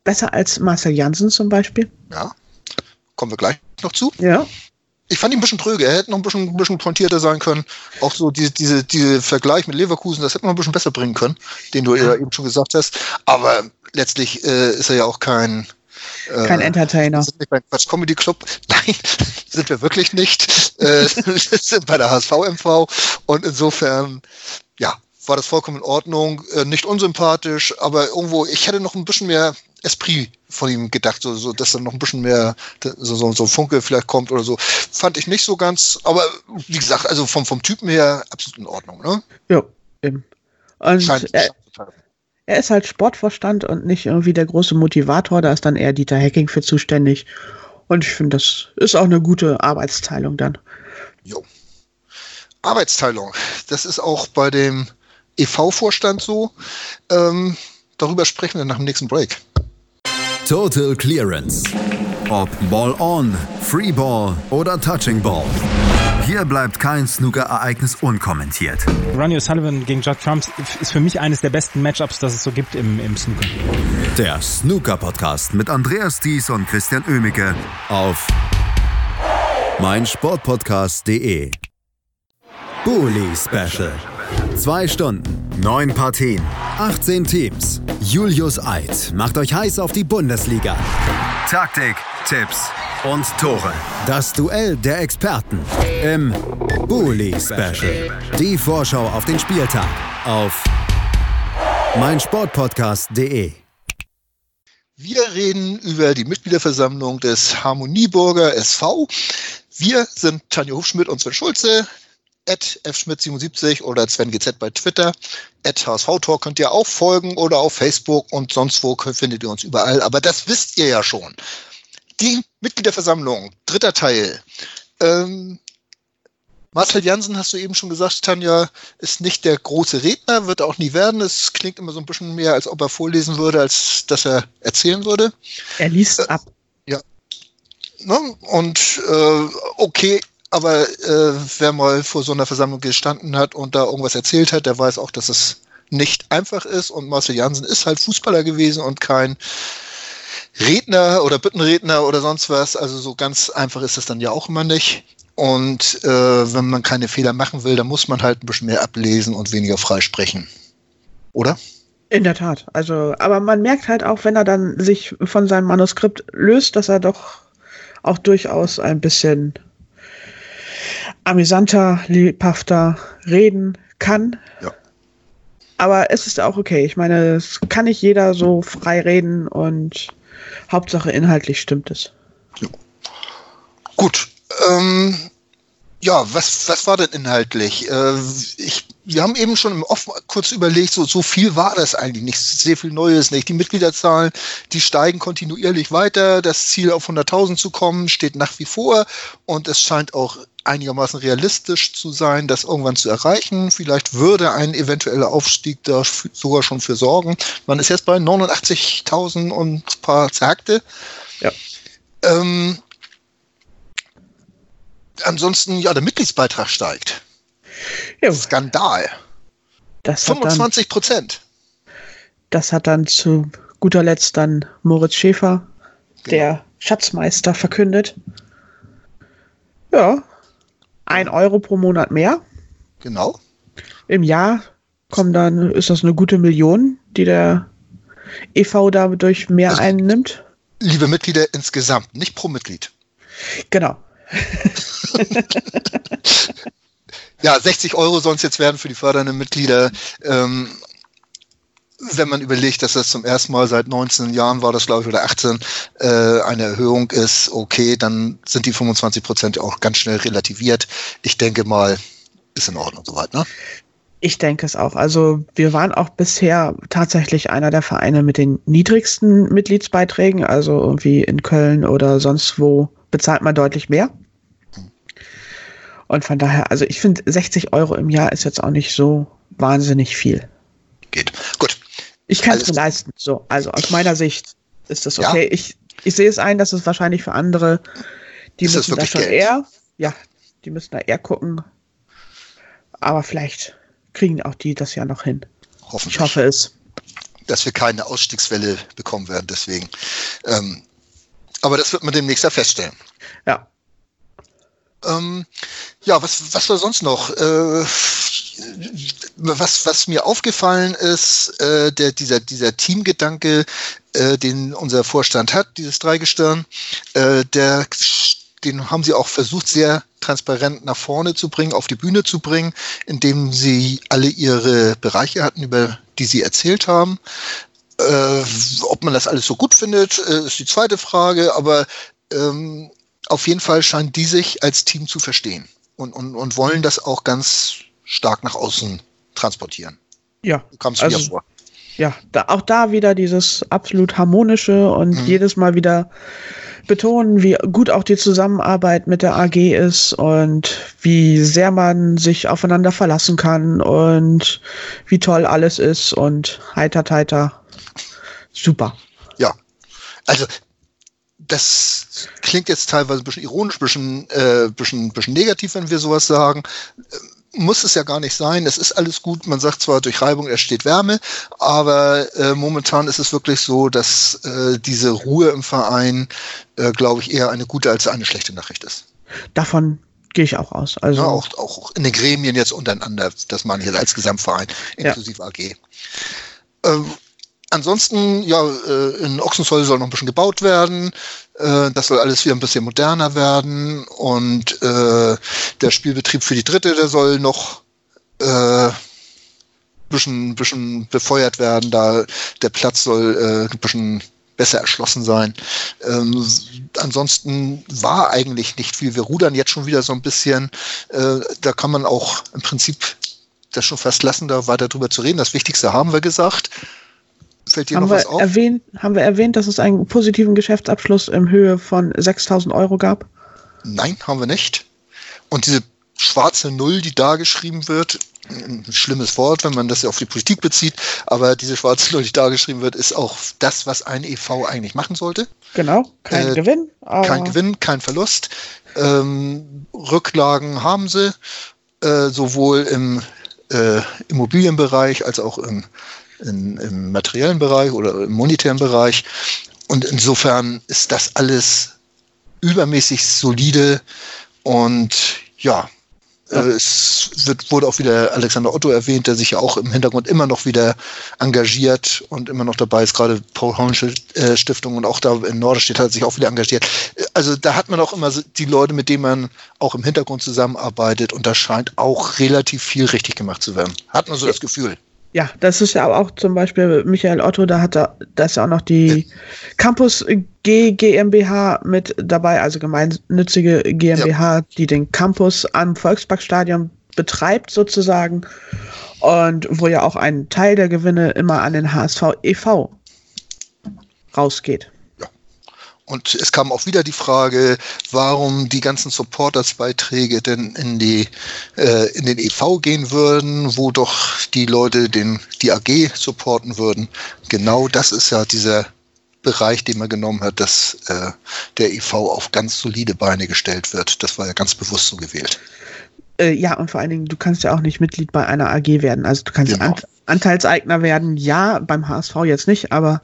Besser als Marcel Janssen zum Beispiel. Ja, kommen wir gleich noch zu. Ja. Ich fand ihn ein bisschen tröge. Er hätte noch ein bisschen, ein bisschen pointierter sein können. Auch so diese, diese, diese Vergleich mit Leverkusen, das hätte man ein bisschen besser bringen können, den du ja eben schon gesagt hast. Aber letztlich äh, ist er ja auch kein, kein äh, Entertainer. Sind nicht beim Quatsch Comedy Club. Nein, sind wir wirklich nicht. äh, sind bei der HSV MV. Und insofern, ja, war das vollkommen in Ordnung. Äh, nicht unsympathisch, aber irgendwo, ich hätte noch ein bisschen mehr Esprit von ihm gedacht, so, so dass dann noch ein bisschen mehr so, so, so Funke vielleicht kommt oder so. Fand ich nicht so ganz, aber wie gesagt, also vom, vom Typen her absolut in Ordnung, ne? Ja, eben. Und Scheint, er, er ist halt Sportvorstand und nicht irgendwie der große Motivator. Da ist dann eher Dieter Hacking für zuständig. Und ich finde, das ist auch eine gute Arbeitsteilung dann. Jo. Arbeitsteilung. Das ist auch bei dem EV-Vorstand so. Ähm, darüber sprechen wir nach dem nächsten Break. Total Clearance. Ob Ball on, Free Ball oder Touching Ball. Hier bleibt kein Snooker-Ereignis unkommentiert. Ronnie O'Sullivan gegen Judd Trumps ist für mich eines der besten Matchups, das es so gibt im, im Snooker. Der Snooker-Podcast mit Andreas Thies und Christian Oemicke auf meinsportpodcast.de. Bully Special. Zwei Stunden, neun Partien, 18 Teams. Julius Eid macht euch heiß auf die Bundesliga. Taktik, Tipps und Tore. Das Duell der Experten im Bully Special. Die Vorschau auf den Spieltag auf meinsportpodcast.de. Wir reden über die Mitgliederversammlung des Harmonieburger SV. Wir sind Tanja Hufschmidt und Sven Schulze. At fschmidt77 oder SvenGZ bei Twitter. At HSV-Tor könnt ihr auch folgen oder auf Facebook und sonst wo findet ihr uns überall. Aber das wisst ihr ja schon. Die Mitgliederversammlung, dritter Teil. Ähm, Marcel Jansen, hast du eben schon gesagt, Tanja, ist nicht der große Redner, wird auch nie werden. Es klingt immer so ein bisschen mehr, als ob er vorlesen würde, als dass er erzählen würde. Er liest äh, ab. Ja. Ne? Und äh, okay, aber äh, wer mal vor so einer Versammlung gestanden hat und da irgendwas erzählt hat, der weiß auch, dass es nicht einfach ist. Und Marcel Jansen ist halt Fußballer gewesen und kein Redner oder Büttenredner oder sonst was. Also so ganz einfach ist es dann ja auch immer nicht. Und äh, wenn man keine Fehler machen will, dann muss man halt ein bisschen mehr ablesen und weniger freisprechen. Oder? In der Tat. Also, aber man merkt halt auch, wenn er dann sich von seinem Manuskript löst, dass er doch auch durchaus ein bisschen amüsanter, lebhafter reden kann. Ja. Aber es ist auch okay. Ich meine, es kann nicht jeder so frei reden und Hauptsache inhaltlich stimmt es. Ja. Gut, ähm, ja, was, was war denn inhaltlich? Äh, ich, wir haben eben schon im Off kurz überlegt, so, so viel war das eigentlich nicht, sehr viel Neues nicht. Die Mitgliederzahlen, die steigen kontinuierlich weiter. Das Ziel auf 100.000 zu kommen steht nach wie vor und es scheint auch einigermaßen realistisch zu sein, das irgendwann zu erreichen. Vielleicht würde ein eventueller Aufstieg da sogar schon für sorgen. Man ist jetzt bei 89.000 und ein paar zerhackte. Ja. Ähm, ansonsten, ja, der Mitgliedsbeitrag steigt. Jo. Skandal. Das 25 Prozent. Das hat dann zu guter Letzt dann Moritz Schäfer, genau. der Schatzmeister, verkündet. Ja, ein Euro pro Monat mehr. Genau. Im Jahr kommen dann, ist das eine gute Million, die der EV dadurch mehr also, einnimmt. Liebe Mitglieder insgesamt, nicht pro Mitglied. Genau. ja, 60 Euro sollen es jetzt werden für die fördernden Mitglieder. Ähm, wenn man überlegt, dass das zum ersten Mal seit 19 Jahren war, das glaube ich, oder 18, äh, eine Erhöhung ist, okay, dann sind die 25 Prozent auch ganz schnell relativiert. Ich denke mal, ist in Ordnung soweit, ne? Ich denke es auch. Also wir waren auch bisher tatsächlich einer der Vereine mit den niedrigsten Mitgliedsbeiträgen. Also irgendwie in Köln oder sonst wo bezahlt man deutlich mehr. Und von daher, also ich finde 60 Euro im Jahr ist jetzt auch nicht so wahnsinnig viel. Geht. Gut. Ich kann es mir leisten. So, also aus meiner Sicht ist das okay. Ja. Ich, ich sehe es ein, dass es wahrscheinlich für andere, die ist müssen da schon Geld? eher, ja, die müssen da eher gucken. Aber vielleicht kriegen auch die das ja noch hin. Hoffentlich. Ich hoffe es. Dass wir keine Ausstiegswelle bekommen werden, deswegen. Ähm, aber das wird man demnächst ja feststellen. Ja. Ähm, ja, was, was war sonst noch? Äh, was, was mir aufgefallen ist, äh, der, dieser, dieser Teamgedanke, äh, den unser Vorstand hat, dieses Dreigestirn, äh, der, den haben sie auch versucht, sehr transparent nach vorne zu bringen, auf die Bühne zu bringen, indem sie alle ihre Bereiche hatten, über die sie erzählt haben. Äh, ob man das alles so gut findet, äh, ist die zweite Frage, aber ähm, auf jeden Fall scheinen die sich als Team zu verstehen und, und, und wollen das auch ganz stark nach außen transportieren. Ja. Kam es also, vor. Ja, da, auch da wieder dieses absolut harmonische und mhm. jedes Mal wieder betonen, wie gut auch die Zusammenarbeit mit der AG ist und wie sehr man sich aufeinander verlassen kann und wie toll alles ist und heiter, heiter super. Ja, also das klingt jetzt teilweise ein bisschen ironisch, ein bisschen, äh, bisschen, bisschen negativ, wenn wir sowas sagen. Muss es ja gar nicht sein. Es ist alles gut. Man sagt zwar, durch Reibung entsteht Wärme, aber äh, momentan ist es wirklich so, dass äh, diese Ruhe im Verein, äh, glaube ich, eher eine gute als eine schlechte Nachricht ist. Davon gehe ich auch aus. Also ja, auch, auch in den Gremien jetzt untereinander, das meine ich jetzt als Gesamtverein, inklusive ja. AG. Ähm, ansonsten, ja, äh, in Ochsenzoll soll noch ein bisschen gebaut werden. Äh, das soll alles wieder ein bisschen moderner werden. Und äh, der Spielbetrieb für die dritte, der soll noch äh, bisschen, bisschen befeuert werden, da der Platz soll äh, ein bisschen besser erschlossen sein. Ähm, ansonsten war eigentlich nicht viel. Wir rudern jetzt schon wieder so ein bisschen. Äh, da kann man auch im Prinzip das schon fast lassen, da weiter drüber zu reden. Das Wichtigste haben wir gesagt. Fällt dir haben noch was auf? Erwähnt, haben wir erwähnt, dass es einen positiven Geschäftsabschluss in Höhe von 6000 Euro gab? Nein, haben wir nicht. Und diese schwarze Null, die da geschrieben wird, ein schlimmes Wort, wenn man das auf die Politik bezieht, aber diese schwarze Null, die da geschrieben wird, ist auch das, was ein EV eigentlich machen sollte. Genau, kein äh, Gewinn. kein Gewinn, kein Verlust. Ähm, Rücklagen haben sie, äh, sowohl im äh, Immobilienbereich als auch im, in, im materiellen Bereich oder im monetären Bereich. Und insofern ist das alles übermäßig solide und ja, ja. Äh, es wird, wurde auch wieder Alexander Otto erwähnt, der sich ja auch im Hintergrund immer noch wieder engagiert und immer noch dabei ist, gerade Paul Hornsche äh, Stiftung und auch da in Norderstedt hat sich auch wieder engagiert. Also da hat man auch immer die Leute, mit denen man auch im Hintergrund zusammenarbeitet und da scheint auch relativ viel richtig gemacht zu werden. Hat man so das Gefühl. Ja, das ist ja auch zum Beispiel Michael Otto, da hat er, da ist ja auch noch die. Campus G GmbH mit dabei, also gemeinnützige GmbH, ja. die den Campus am Volksparkstadion betreibt sozusagen und wo ja auch ein Teil der Gewinne immer an den HSV e.V. rausgeht. Und es kam auch wieder die Frage, warum die ganzen Supporters-Beiträge denn in die äh, in den EV gehen würden, wo doch die Leute den die AG supporten würden. Genau das ist ja dieser Bereich, den man genommen hat, dass äh, der EV auf ganz solide Beine gestellt wird. Das war ja ganz bewusst so gewählt. Äh, ja, und vor allen Dingen, du kannst ja auch nicht Mitglied bei einer AG werden. Also du kannst genau. Ant Anteilseigner werden, ja, beim HSV jetzt nicht, aber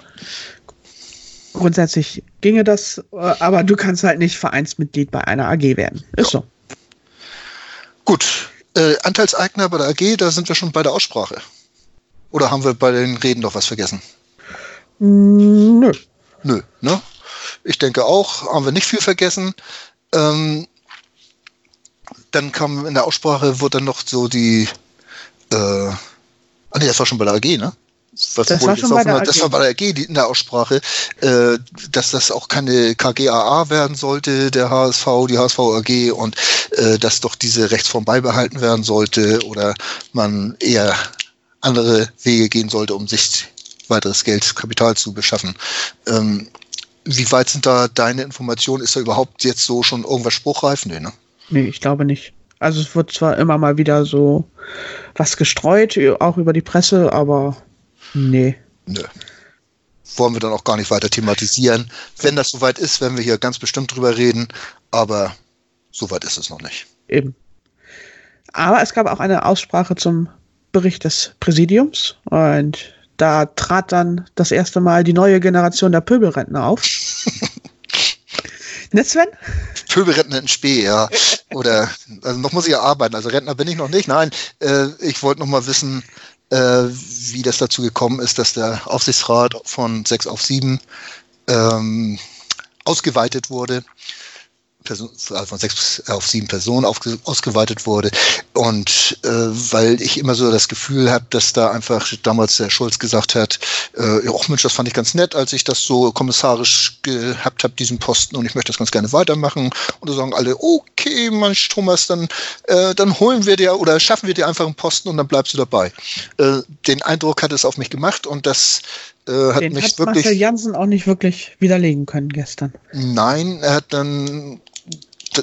grundsätzlich ginge das, äh, aber du kannst halt nicht Vereinsmitglied bei einer AG werden. Ist so. Gut. Äh, Anteilseigner bei der AG, da sind wir schon bei der Aussprache. Oder haben wir bei den Reden noch was vergessen? Nö. Nö, ne? Ich denke auch, haben wir nicht viel vergessen. Ähm, dann kam in der Aussprache, wurde dann noch so die, äh, ah nee, das war schon bei der AG, ne? Was das, war, schon bei der das war bei der AG in der Aussprache, äh, dass das auch keine KGAA werden sollte, der HSV, die HSV AG und äh, dass doch diese Rechtsform beibehalten werden sollte oder man eher andere Wege gehen sollte, um sich weiteres Geld, Kapital zu beschaffen. Ähm, wie weit sind da deine Informationen? Ist da überhaupt jetzt so schon irgendwas spruchreif? Nee, ne? Nee, ich glaube nicht. Also es wird zwar immer mal wieder so was gestreut, auch über die Presse, aber Nee. Nö. Wollen wir dann auch gar nicht weiter thematisieren. Wenn das soweit ist, werden wir hier ganz bestimmt drüber reden, aber soweit ist es noch nicht. Eben. Aber es gab auch eine Aussprache zum Bericht des Präsidiums und da trat dann das erste Mal die neue Generation der Pöbelrentner auf. ne, Sven? Pöbelrentner in Spee, ja. Oder, also noch muss ich ja arbeiten. Also Rentner bin ich noch nicht. Nein, äh, ich wollte noch mal wissen, wie das dazu gekommen ist, dass der Aufsichtsrat von sechs auf sieben ähm, ausgeweitet wurde. Person, also von sechs auf sieben Personen auf, ausgeweitet wurde. Und äh, weil ich immer so das Gefühl habe, dass da einfach damals der Schulz gesagt hat, äh, oh Mensch, das fand ich ganz nett, als ich das so kommissarisch gehabt habe, diesen Posten, und ich möchte das ganz gerne weitermachen. Und da sagen alle, okay, Mensch, Thomas, dann, äh, dann holen wir dir oder schaffen wir dir einfach einen Posten und dann bleibst du dabei. Äh, den Eindruck hat es auf mich gemacht und das äh, hat Den mich hat wirklich. Marcel Jansen auch nicht wirklich widerlegen können gestern. Nein, er hat dann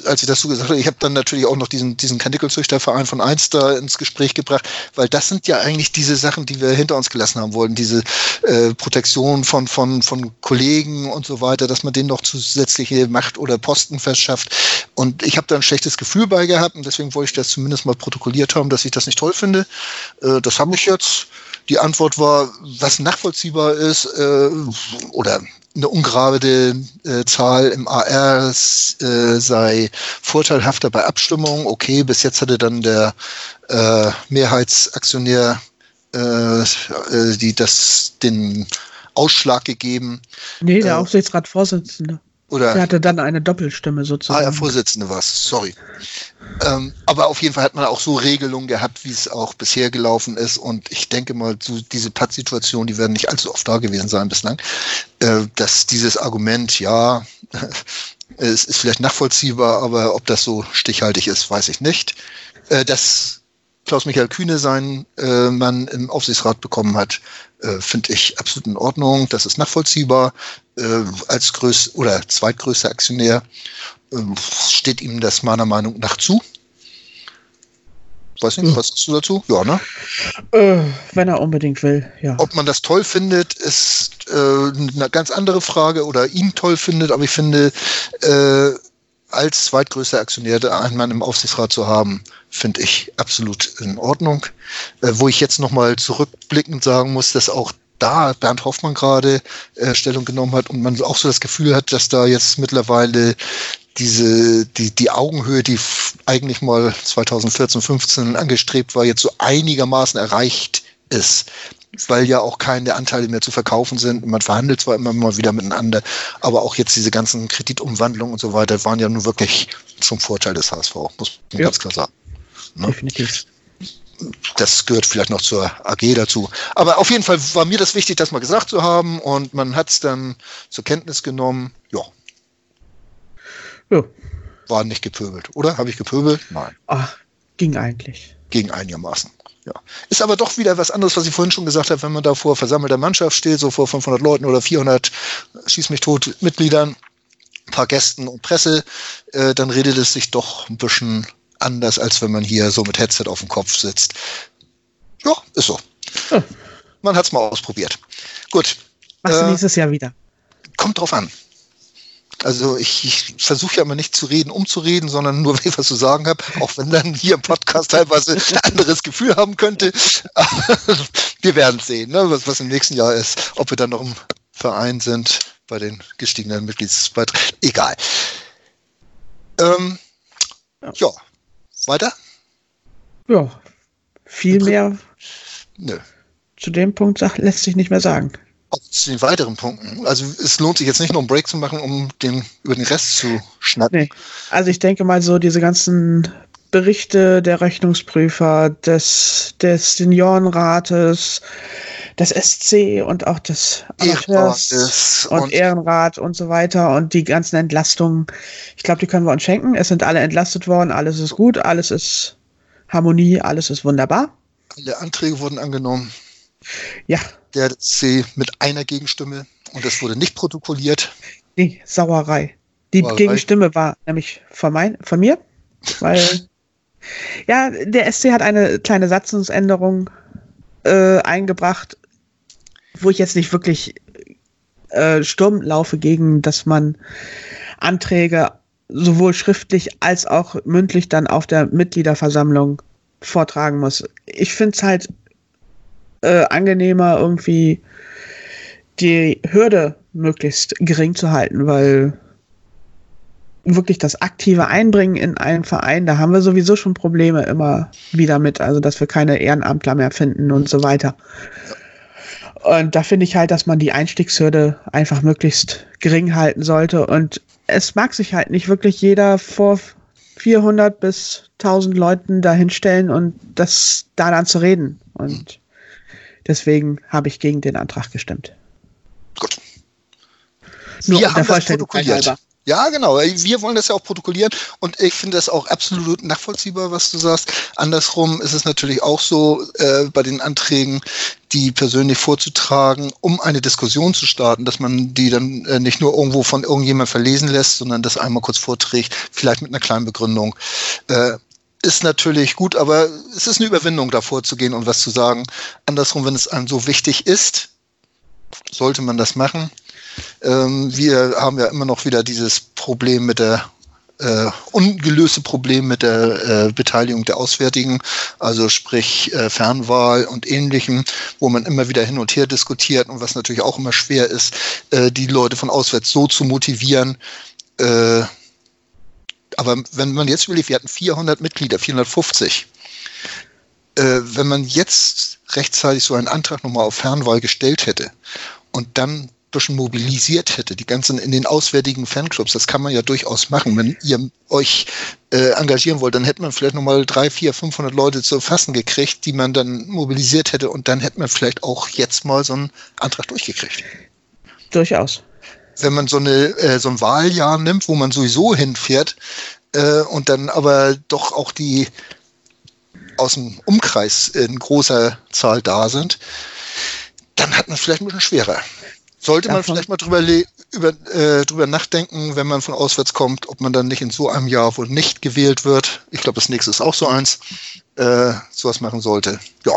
als ich das gesagt habe, ich habe dann natürlich auch noch diesen, diesen Karnickelzüchterverein von Einster ins Gespräch gebracht, weil das sind ja eigentlich diese Sachen, die wir hinter uns gelassen haben wollen, diese äh, Protektion von, von, von Kollegen und so weiter, dass man denen noch zusätzliche Macht oder Posten verschafft. Und ich habe da ein schlechtes Gefühl bei gehabt und deswegen wollte ich das zumindest mal protokolliert haben, dass ich das nicht toll finde. Äh, das habe ich jetzt. Die Antwort war, was nachvollziehbar ist, äh, oder eine ungerade äh, Zahl im AR äh, sei vorteilhafter bei Abstimmung. Okay, bis jetzt hatte dann der äh, Mehrheitsaktionär äh, äh die das den Ausschlag gegeben. Nee, der äh, Aufsichtsratsvorsitzende. Oder der hatte dann eine Doppelstimme sozusagen. Ah, ja, Vorsitzende war es, sorry. Ähm, aber auf jeden Fall hat man auch so Regelungen gehabt, wie es auch bisher gelaufen ist. Und ich denke mal, so diese Pattsituationen, die werden nicht allzu oft da gewesen sein bislang, äh, dass dieses Argument, ja, es ist vielleicht nachvollziehbar, aber ob das so stichhaltig ist, weiß ich nicht. Äh, dass Klaus-Michael Kühne seinen äh, Mann im Aufsichtsrat bekommen hat, äh, finde ich absolut in Ordnung. Das ist nachvollziehbar. Äh, als größ oder zweitgrößter Aktionär äh, steht ihm das meiner Meinung nach zu. Weiß nicht, was sagst du dazu? Ja, ne? Äh, wenn er unbedingt will, ja. Ob man das toll findet, ist äh, eine ganz andere Frage oder ihn toll findet, aber ich finde, äh, als zweitgrößter Aktionär einen Mann im Aufsichtsrat zu haben, finde ich absolut in Ordnung. Äh, wo ich jetzt nochmal zurückblickend sagen muss, dass auch da Bernd Hoffmann gerade äh, Stellung genommen hat und man auch so das Gefühl hat, dass da jetzt mittlerweile diese, die, die Augenhöhe, die eigentlich mal 2014, 15 angestrebt war, jetzt so einigermaßen erreicht ist. Weil ja auch keine Anteile mehr zu verkaufen sind. Man verhandelt zwar immer mal wieder miteinander, aber auch jetzt diese ganzen Kreditumwandlungen und so weiter waren ja nun wirklich zum Vorteil des HSV, muss man ja. ganz klar sagen. Ne? Definitiv das gehört vielleicht noch zur AG dazu. Aber auf jeden Fall war mir das wichtig, das mal gesagt zu haben und man hat es dann zur Kenntnis genommen. Ja, ja. War nicht gepöbelt, oder? Habe ich gepöbelt? Nein. Ach, ging eigentlich. Ging einigermaßen. Ja. Ist aber doch wieder was anderes, was ich vorhin schon gesagt habe, wenn man da vor versammelter Mannschaft steht, so vor 500 Leuten oder 400, schieß mich tot, Mitgliedern, ein paar Gästen und Presse, äh, dann redet es sich doch ein bisschen anders, als wenn man hier so mit Headset auf dem Kopf sitzt. Ja, ist so. Hm. Man hat es mal ausprobiert. Gut. Machst du äh, nächstes Jahr wieder? Kommt drauf an. Also ich, ich versuche ja immer nicht zu reden, um zu reden, sondern nur, wenn ich was zu sagen habe, auch wenn dann hier im Podcast teilweise ein anderes Gefühl haben könnte. wir werden sehen, ne, was, was im nächsten Jahr ist, ob wir dann noch im Verein sind bei den gestiegenen Mitgliedsbeiträgen. Egal. Ähm, ja, weiter? Ja, viel mehr Nö. zu dem Punkt lässt sich nicht mehr sagen auch zu den weiteren Punkten. Also es lohnt sich jetzt nicht nur einen Break zu machen, um den, über den Rest zu schnappen. Nee. Also ich denke mal so diese ganzen Berichte der Rechnungsprüfer, des, des Seniorenrates, des SC und auch des Amateurs und, und, Ehrenrat und so weiter und die ganzen Entlastungen. Ich glaube, die können wir uns schenken. Es sind alle entlastet worden, alles ist gut, alles ist Harmonie, alles ist wunderbar. Alle Anträge wurden angenommen. Ja, der C mit einer Gegenstimme und das wurde nicht protokolliert. Nee, Sauerei. Die Sauerei. Gegenstimme war nämlich von, mein, von mir, weil ja, der SC hat eine kleine Satzungsänderung äh, eingebracht, wo ich jetzt nicht wirklich äh, Sturm laufe gegen, dass man Anträge sowohl schriftlich als auch mündlich dann auf der Mitgliederversammlung vortragen muss. Ich finde es halt äh, angenehmer, irgendwie die Hürde möglichst gering zu halten, weil wirklich das aktive Einbringen in einen Verein, da haben wir sowieso schon Probleme immer wieder mit, also dass wir keine Ehrenamtler mehr finden und so weiter. Und da finde ich halt, dass man die Einstiegshürde einfach möglichst gering halten sollte. Und es mag sich halt nicht wirklich jeder vor 400 bis 1000 Leuten dahinstellen und das da dann zu reden. Und Deswegen habe ich gegen den Antrag gestimmt. Gut. Nur Wir haben das protokolliert. Ja, genau. Wir wollen das ja auch protokollieren und ich finde das auch absolut nachvollziehbar, was du sagst. Andersrum ist es natürlich auch so, äh, bei den Anträgen, die persönlich vorzutragen, um eine Diskussion zu starten, dass man die dann äh, nicht nur irgendwo von irgendjemand verlesen lässt, sondern das einmal kurz vorträgt, vielleicht mit einer kleinen Begründung. Äh, ist natürlich gut, aber es ist eine Überwindung, davor zu gehen und was zu sagen. Andersrum, wenn es einem so wichtig ist, sollte man das machen. Ähm, wir haben ja immer noch wieder dieses Problem mit der äh, ungelöste Problem mit der äh, Beteiligung der Auswärtigen, also sprich äh, Fernwahl und ähnlichem, wo man immer wieder hin und her diskutiert und was natürlich auch immer schwer ist, äh, die Leute von auswärts so zu motivieren, äh, aber wenn man jetzt überlegt, wir hatten 400 Mitglieder, 450. Äh, wenn man jetzt rechtzeitig so einen Antrag nochmal auf Fernwahl gestellt hätte und dann bisschen mobilisiert hätte, die ganzen in den auswärtigen Fanclubs, das kann man ja durchaus machen. Wenn ihr euch äh, engagieren wollt, dann hätte man vielleicht nochmal drei, vier, 500 Leute zu fassen gekriegt, die man dann mobilisiert hätte und dann hätte man vielleicht auch jetzt mal so einen Antrag durchgekriegt. Durchaus. Wenn man so, eine, äh, so ein Wahljahr nimmt, wo man sowieso hinfährt äh, und dann aber doch auch die aus dem Umkreis in großer Zahl da sind, dann hat man es vielleicht ein bisschen schwerer. Sollte man vielleicht mal drüber, über, äh, drüber nachdenken, wenn man von auswärts kommt, ob man dann nicht in so einem Jahr wohl nicht gewählt wird. Ich glaube, das nächste ist auch so eins. Äh, sowas machen sollte. Ja,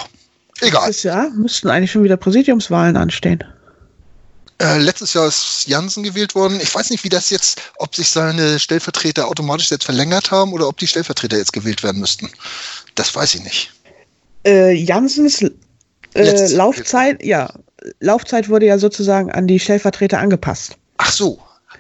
egal. Dieses Jahr müssten eigentlich schon wieder Präsidiumswahlen anstehen. Äh, letztes Jahr ist Jansen gewählt worden. Ich weiß nicht, wie das jetzt, ob sich seine Stellvertreter automatisch jetzt verlängert haben oder ob die Stellvertreter jetzt gewählt werden müssten. Das weiß ich nicht. Äh, Jansens äh, Laufzeit, ja, Laufzeit wurde ja sozusagen an die Stellvertreter angepasst. Ach so,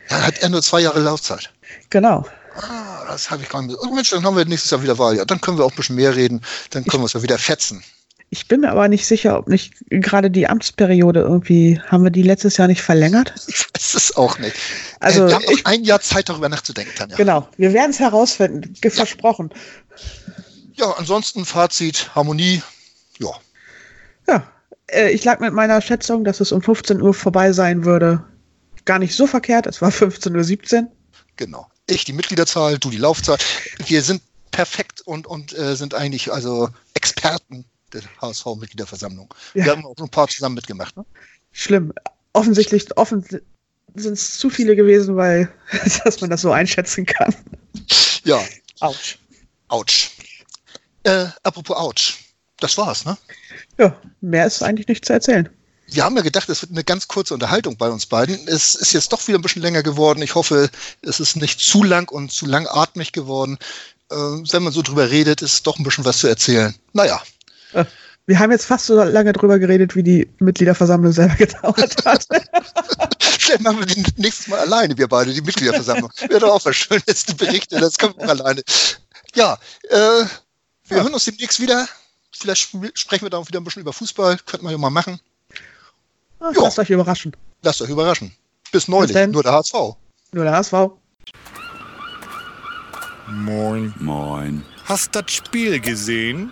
dann hat er nur zwei Jahre Laufzeit. Genau. Ah, das habe ich gar nicht. Oh Mensch, dann haben wir nächstes Jahr wieder Wahl. Ja, dann können wir auch ein bisschen mehr reden. Dann können wir uns ja wieder fetzen. Ich bin mir aber nicht sicher, ob nicht gerade die Amtsperiode irgendwie, haben wir die letztes Jahr nicht verlängert? Ich weiß es auch nicht. Also, wir haben ich, ein Jahr Zeit, darüber nachzudenken, Tanja. Genau, wir werden es herausfinden, ja. versprochen. Ja, ansonsten Fazit, Harmonie, ja. Ja, äh, ich lag mit meiner Schätzung, dass es um 15 Uhr vorbei sein würde, gar nicht so verkehrt. Es war 15.17 Uhr. Genau. Ich die Mitgliederzahl, du die Laufzahl. Wir sind perfekt und, und äh, sind eigentlich also Experten der HSV-Mitgliederversammlung. Ja. Wir haben auch ein paar zusammen mitgemacht. Ne? Schlimm. Offensichtlich offen sind es zu viele gewesen, weil dass man das so einschätzen kann. Ja. Autsch. Autsch. Äh, apropos Autsch. Das war's, ne? Ja, mehr ist eigentlich nicht zu erzählen. Wir haben ja gedacht, es wird eine ganz kurze Unterhaltung bei uns beiden. Es ist jetzt doch wieder ein bisschen länger geworden. Ich hoffe, es ist nicht zu lang und zu langatmig geworden. Äh, wenn man so drüber redet, ist doch ein bisschen was zu erzählen. Naja. Wir haben jetzt fast so lange drüber geredet, wie die Mitgliederversammlung selber gedauert hat. Vielleicht machen wir die nächstes Mal alleine, wir beide, die Mitgliederversammlung. Wäre doch auch was Schönes zu berichten. Das können wir alleine. Ja, äh, wir ja. hören uns demnächst wieder. Vielleicht sprechen wir da auch wieder ein bisschen über Fußball. Könnten wir ja mal machen. Ach, lasst euch überraschen. Lasst euch überraschen. Bis neulich. Nur der HSV. Nur der HSV. Moin. Moin. Hast das Spiel gesehen?